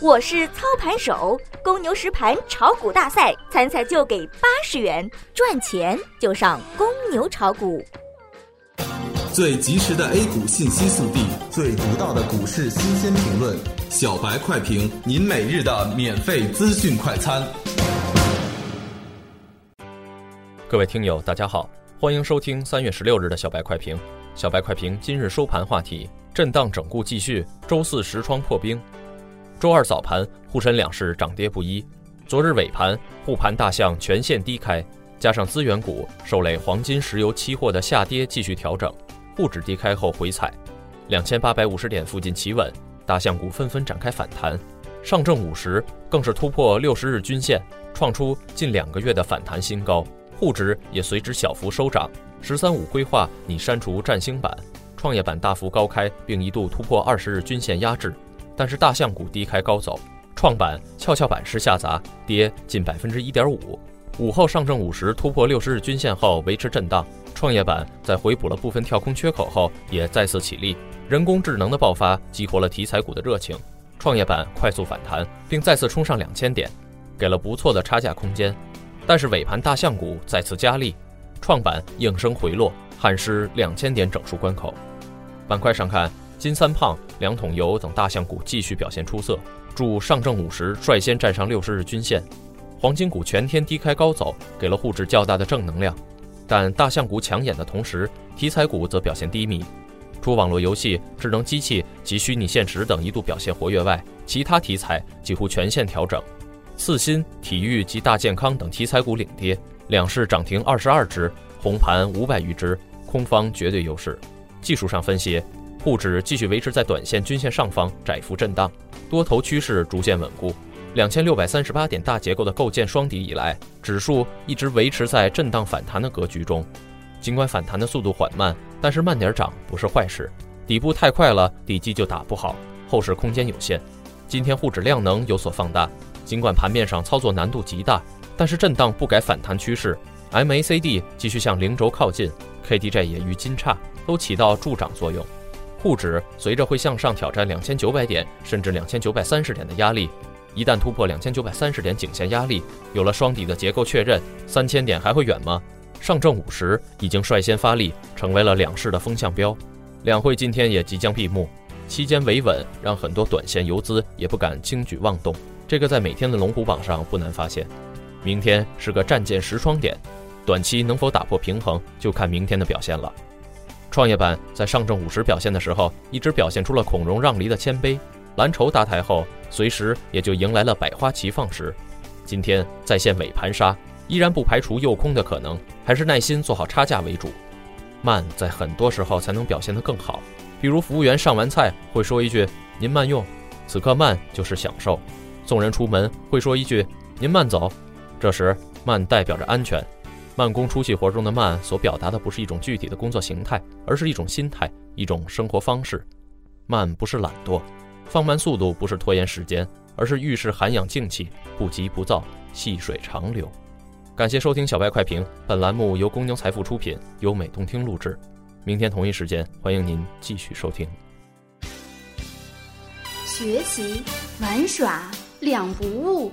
我是操盘手，公牛实盘炒股大赛参赛就给八十元，赚钱就上公牛炒股。最及时的 A 股信息速递，最独到的股市新鲜评论，小白快评，您每日的免费资讯快餐。各位听友，大家好，欢迎收听三月十六日的小白快评。小白快评今日收盘话题：震荡整固继续，周四实窗破冰。周二早盘，沪深两市涨跌不一。昨日尾盘，沪盘大象全线低开，加上资源股受累黄金、石油期货的下跌继续调整，沪指低开后回踩，两千八百五十点附近企稳，大象股纷纷展开反弹。上证五十更是突破六十日均线，创出近两个月的反弹新高，沪指也随之小幅收涨。十三五规划拟删除占星板，创业板大幅高开，并一度突破二十日均线压制。但是大象股低开高走，创板、跷跷板式下砸，跌近百分之一点五。午后上证五十突破六十日均线后维持震荡，创业板在回补了部分跳空缺口后也再次起立。人工智能的爆发激活了题材股的热情，创业板快速反弹，并再次冲上两千点，给了不错的差价空间。但是尾盘大象股再次加力，创板应声回落，憾失两千点整数关口。板块上看。金三胖、两桶油等大象股继续表现出色，助上证五十率先站上六十日均线。黄金股全天低开高走，给了沪指较大的正能量。但大象股抢眼的同时，题材股则表现低迷。除网络游戏、智能机器及虚拟现实等一度表现活跃外，其他题材几乎全线调整。次新、体育及大健康等题材股领跌，两市涨停二十二只，红盘五百余只，空方绝对优势。技术上分析。沪指继续维持在短线均线上方窄幅震荡，多头趋势逐渐稳固。两千六百三十八点大结构的构建双底以来，指数一直维持在震荡反弹的格局中。尽管反弹的速度缓慢，但是慢点涨不是坏事。底部太快了，底基就打不好，后市空间有限。今天沪指量能有所放大，尽管盘面上操作难度极大，但是震荡不改反弹趋势。MACD 继续向零轴靠近，KDJ 也与金叉都起到助涨作用。沪指随着会向上挑战两千九百点甚至两千九百三十点的压力，一旦突破两千九百三十点颈线压力，有了双底的结构确认，三千点还会远吗？上证五十已经率先发力，成为了两市的风向标。两会今天也即将闭幕，期间维稳让很多短线游资也不敢轻举妄动，这个在每天的龙虎榜上不难发现。明天是个战舰实窗点，短期能否打破平衡，就看明天的表现了。创业板在上证五十表现的时候，一直表现出了孔融让梨的谦卑。蓝筹搭台后，随时也就迎来了百花齐放时。今天再现尾盘杀，依然不排除诱空的可能，还是耐心做好差价为主。慢在很多时候才能表现得更好，比如服务员上完菜会说一句“您慢用”，此刻慢就是享受；送人出门会说一句“您慢走”，这时慢代表着安全。慢工出细活中的慢，所表达的不是一种具体的工作形态，而是一种心态，一种生活方式。慢不是懒惰，放慢速度不是拖延时间，而是遇事涵养静气，不急不躁，细水长流。感谢收听小白快评，本栏目由公牛财富出品，优美动听录制。明天同一时间，欢迎您继续收听。学习玩耍两不误。